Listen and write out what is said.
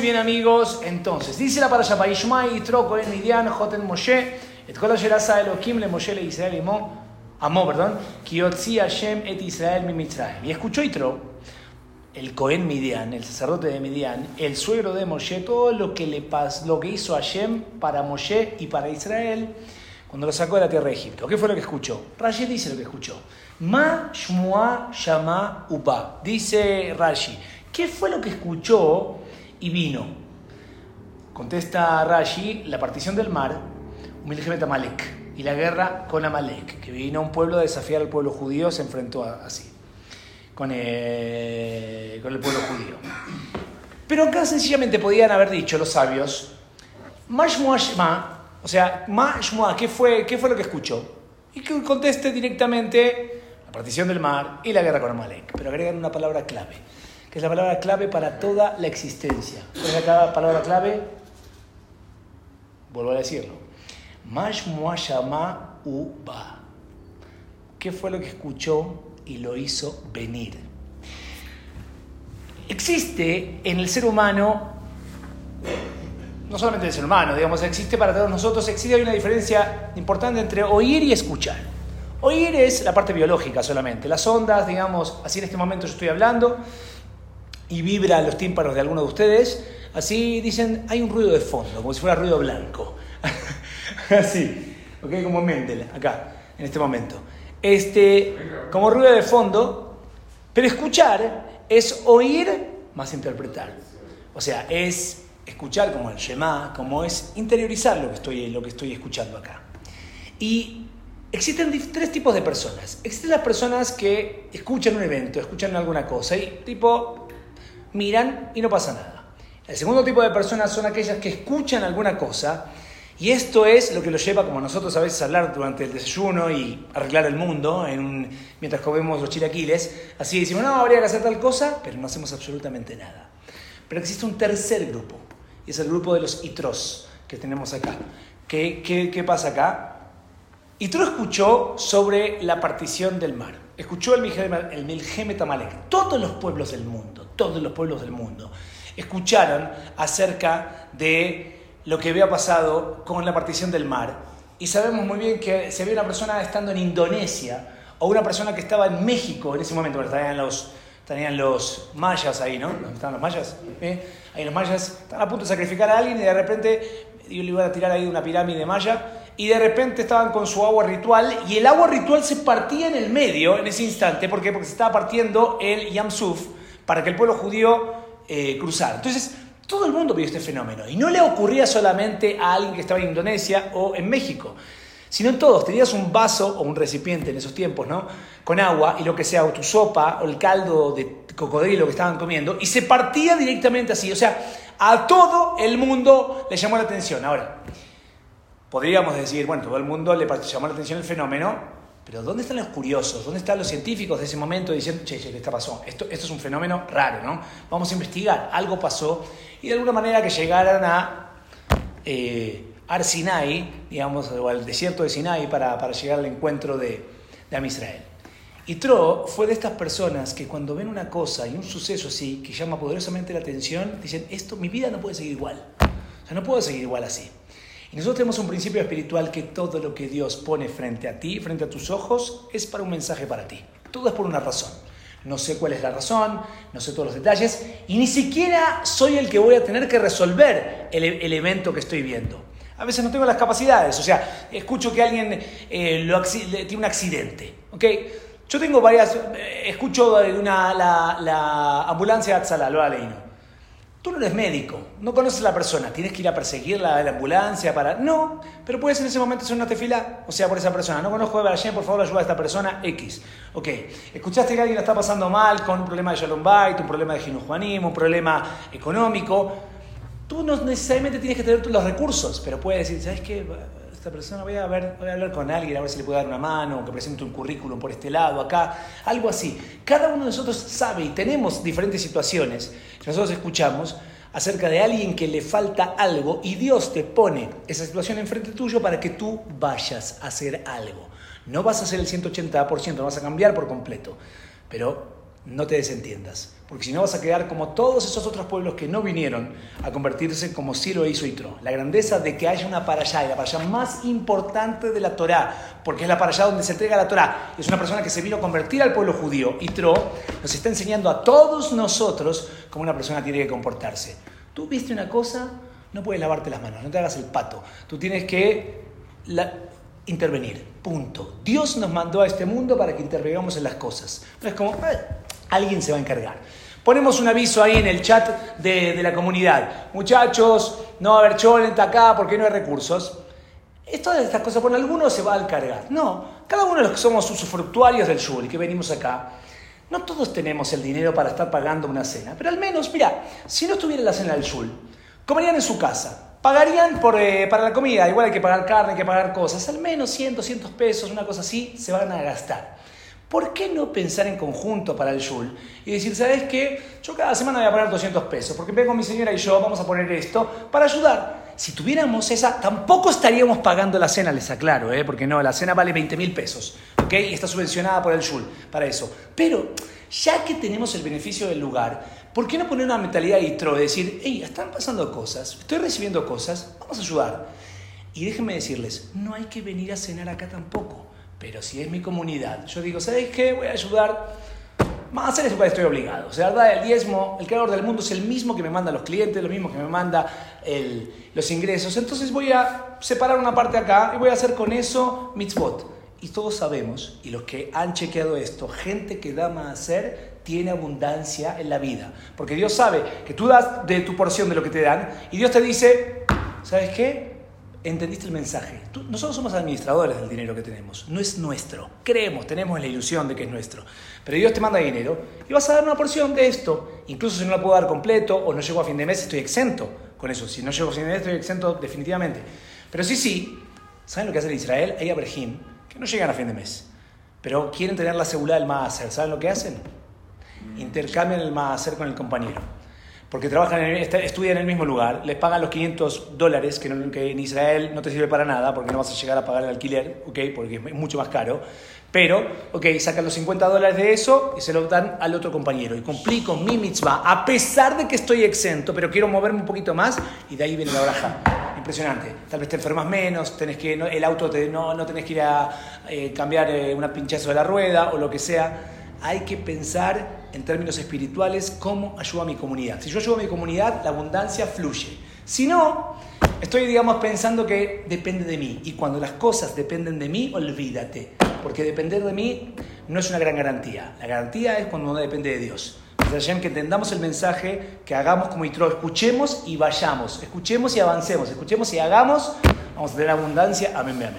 Muy bien amigos, entonces, dice la parasha Paishma y Tro Cohen Midian Joten Moshe, et kol asher asa Elohim le Moshe le Israel imo, amó, perdón, ki yotzi Hashem et Israel mi Mitzrayim. Y escuchó Itro, el Cohen Midian, el sacerdote de Midian, el suegro de Moshe, todo lo que le pas, lo que hizo Hashem para Moshe y para Israel cuando lo sacó de la tierra de Egipto. ¿Qué fue lo que escuchó? Rashi dice lo que escuchó. Ma Shmua Shama Upa. Dice Rashi, ¿qué fue lo que escuchó y vino? Contesta Rashi, la partición del mar, Milhemet Amalek, y la guerra con Amalek, que vino un pueblo a desafiar al pueblo judío, se enfrentó a- así, con el, con el pueblo judío. Pero acá sencillamente podían haber dicho los sabios, Mashmua o sea, Mashmua, ¿qué fue, ¿qué fue lo que escuchó? Y que conteste directamente la partición del mar y la guerra con Amalek. Pero agregan una palabra clave, que es la palabra clave para toda la existencia. ¿Cuál es la palabra clave? Vuelvo a decirlo. Uba. ¿Qué fue lo que escuchó y lo hizo venir? Existe en el ser humano no solamente el ser humano, digamos, existe para todos nosotros, existe hay una diferencia importante entre oír y escuchar. Oír es la parte biológica solamente, las ondas, digamos, así en este momento yo estoy hablando y vibra los tímpanos de alguno de ustedes, así dicen, hay un ruido de fondo, como si fuera ruido blanco. así, ¿ok? Como Mendel, acá, en este momento. Este, como ruido de fondo, pero escuchar es oír más interpretar. O sea, es escuchar como el Shema, como es interiorizar lo que estoy, lo que estoy escuchando acá. Y existen tres tipos de personas. Existen las personas que escuchan un evento, escuchan alguna cosa y tipo miran y no pasa nada. El segundo tipo de personas son aquellas que escuchan alguna cosa y esto es lo que los lleva, como nosotros a veces, a hablar durante el desayuno y arreglar el mundo en un- mientras comemos los chilaquiles. Así decimos, no, habría que hacer tal cosa, pero no hacemos absolutamente nada. Pero existe un tercer grupo, y es el grupo de los itros que tenemos acá. ¿Qué, qué, qué pasa acá? Itro escuchó sobre la partición del mar. Escuchó el el. Todos los pueblos del mundo, todos los pueblos del mundo, escucharon acerca de lo que había pasado con la partición del mar. Y sabemos muy bien que si había una persona estando en Indonesia o una persona que estaba en México en ese momento, bueno, estaban los, estarían los mayas ahí, ¿no? ¿Dónde ¿Estaban los mayas? ¿Eh? Ahí los mayas estaban a punto de sacrificar a alguien y de repente y le iban a tirar ahí una pirámide maya y de repente estaban con su agua ritual y el agua ritual se partía en el medio en ese instante. ¿Por qué? Porque se estaba partiendo el Yamsuf para que el pueblo judío eh, cruzara. Entonces, todo el mundo vio este fenómeno y no le ocurría solamente a alguien que estaba en Indonesia o en México, sino en todos. Tenías un vaso o un recipiente en esos tiempos, ¿no? Con agua y lo que sea, o tu sopa o el caldo de cocodrilo que estaban comiendo y se partía directamente así. O sea, a todo el mundo le llamó la atención. Ahora, podríamos decir, bueno, todo el mundo le llamó la atención el fenómeno, pero ¿dónde están los curiosos? ¿Dónde están los científicos de ese momento diciendo, che, che, ¿qué está pasó? Esto, esto es un fenómeno raro, ¿no? Vamos a investigar, algo pasó y de alguna manera que llegaran a eh, Ar Sinai, digamos, o al desierto de Sinai para, para llegar al encuentro de, de. Y Tro fue de estas personas que cuando ven una cosa y un suceso así que llama poderosamente la atención, dicen, esto, mi vida no puede seguir igual. O sea, no puedo seguir igual así. Y nosotros tenemos un principio espiritual que todo lo que Dios pone frente a ti, frente a tus ojos, es para un mensaje para ti. Todo es por una razón. No sé cuál es la razón, no sé todos los detalles, y ni siquiera soy el que voy a tener que resolver el, el evento que estoy viendo. A veces no tengo las capacidades, o sea, escucho que alguien eh, tiene un accidente, ¿ok? Yo tengo varias, eh, escucho una, la, la ambulancia de Atzala, lo ha leído. Tú no eres médico, no conoces a la persona, tienes que ir a perseguir la, la ambulancia para... No, pero puedes en ese momento hacer una tefila, o sea, por esa persona. No conozco a Hashem, por favor, ayuda a esta persona X. Ok, escuchaste que alguien la está pasando mal con un problema de Shalom Bait, un problema de Juanismo, un problema económico. Tú no necesariamente tienes que tener los recursos, pero puedes decir, ¿sabes qué? Esta persona voy a, ver, voy a hablar con alguien, a ver si le puedo dar una mano, que presente un currículum por este lado, acá, algo así. Cada uno de nosotros sabe y tenemos diferentes situaciones que nosotros escuchamos acerca de alguien que le falta algo y Dios te pone esa situación enfrente tuyo para que tú vayas a hacer algo. No vas a hacer el 180%, no vas a cambiar por completo, pero no te desentiendas. porque si no vas a quedar como todos esos otros pueblos que no vinieron a convertirse como Ciro hizo Itro. La grandeza de que haya una para allá, y la para allá más importante de la Torá, porque es la para allá donde se entrega la Torá, es una persona que se vino a convertir al pueblo judío, Itro, nos está enseñando a todos nosotros cómo una persona tiene que comportarse. Tú viste una cosa, no puedes lavarte las manos, no te hagas el pato. Tú tienes que intervenir, punto. Dios nos mandó a este mundo para que intervengamos en las cosas. No es como, alguien se va a encargar. Ponemos un aviso ahí en el chat de, la comunidad. Muchachos, no va a haber cholenta acá porque no hay recursos. Todas estas cosas, por alguno se va a cargar. No, cada uno de los que somos usufructuarios del y que venimos acá, no todos tenemos el dinero para estar pagando una cena. Pero al menos, mira, si no estuviera la cena del Shul, comerían en su casa. Pagarían por, eh, para la comida, igual hay que pagar carne, hay que pagar cosas. Al menos 100, 200 pesos, una cosa así, se van a gastar. ¿Por qué no pensar en conjunto para el Yul? Y decir, ¿sabes qué? Yo cada semana voy a poner 200 pesos, porque vengo mi señora y yo vamos a poner esto para ayudar. Si tuviéramos esa, tampoco estaríamos pagando la cena, les aclaro, ¿eh? porque no, la cena vale 20 mil pesos, ¿ok? Y está subvencionada por el Yul para eso. Pero, ya que tenemos el beneficio del lugar, ¿por qué no poner una mentalidad de itro? De decir, hey, están pasando cosas, estoy recibiendo cosas, vamos a ayudar. Y déjenme decirles, no hay que venir a cenar acá tampoco. Pero si es mi comunidad, yo digo, ¿sabéis qué? Voy a ayudar. Más a hacer eso estoy obligado. O sea, el diezmo, el creador del mundo es el mismo que me manda los clientes, lo mismo que me manda los ingresos. Entonces voy a separar una parte acá y voy a hacer con eso mitzvot. Y todos sabemos, y los que han chequeado esto, gente que da más hacer tiene abundancia en la vida. Porque Dios sabe que tú das de tu porción de lo que te dan y Dios te dice, ¿sabes qué? entendiste el mensaje. nosotros somos administradores del dinero que tenemos, no es nuestro. Creemos, tenemos la ilusión de que es nuestro. Pero Dios te manda dinero y vas a dar una porción de esto. Incluso si no la puedo dar completo o no llego a fin de mes, estoy exento con eso. Si no llego a fin de mes, estoy exento definitivamente. Pero sí, sí, ¿saben lo que hace en Israel? Hay Abraham que no llegan a fin de mes, pero quieren tener la seguridad del Maaser. ¿Saben lo que hacen? Intercambian el Maaser con el compañero porque trabajan estudian en el mismo lugar, les pagan los 500 dólares, que, en Israel no te sirve para nada, porque no vas a llegar a pagar el alquiler, ¿okay? porque es mucho más caro. Pero, ok, sacan los 50 dólares de eso y se lo dan al otro compañero. Y cumplí con mi mitzvah, a pesar de que estoy exento, pero quiero moverme un poquito más, y de ahí viene la braja. Impresionante. Tal vez te enfermas menos, tenés que, el auto te, no, no tenés que ir a eh, cambiar eh, una pinchazo de la rueda o lo que sea hay que pensar en términos espirituales cómo ayudo a mi comunidad. Si yo ayudo a mi comunidad, la abundancia fluye. Si no, estoy, digamos, pensando que depende de mí. Y cuando las cosas dependen de mí, olvídate. Porque depender de mí no es una gran garantía. La garantía es cuando no depende de Dios. Que entendamos el mensaje, que hagamos como Itro, escuchemos y vayamos, escuchemos y avancemos, escuchemos y hagamos, vamos a tener abundancia. Amén, amén.